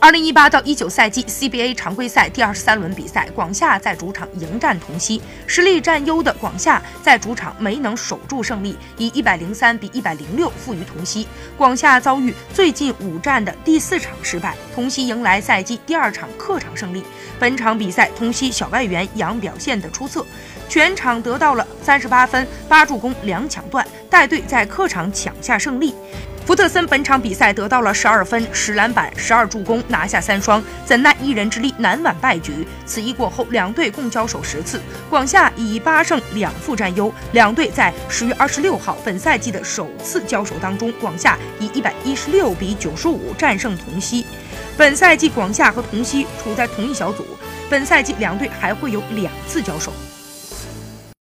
二零一八到一九赛季 CBA 常规赛第二十三轮比赛，广厦在主场迎战同曦，实力占优的广厦在主场没能守住胜利，以一百零三比一百零六负于同曦。广厦遭遇最近五战的第四场失败，同曦迎来赛季第二场客场胜利。本场比赛，同曦小外援杨表现的出色，全场得到了三十八分、八助攻、两抢断，带队在客场抢下胜利。福特森本场比赛得到了十二分、十篮板、十二助攻，拿下三双，怎奈一人之力难挽败局。此役过后，两队共交手十次，广厦以八胜两负占优。两队在十月二十六号本赛季的首次交手当中，广厦以一百一十六比九十五战胜同曦。本赛季广厦和同曦处在同一小组，本赛季两队还会有两次交手。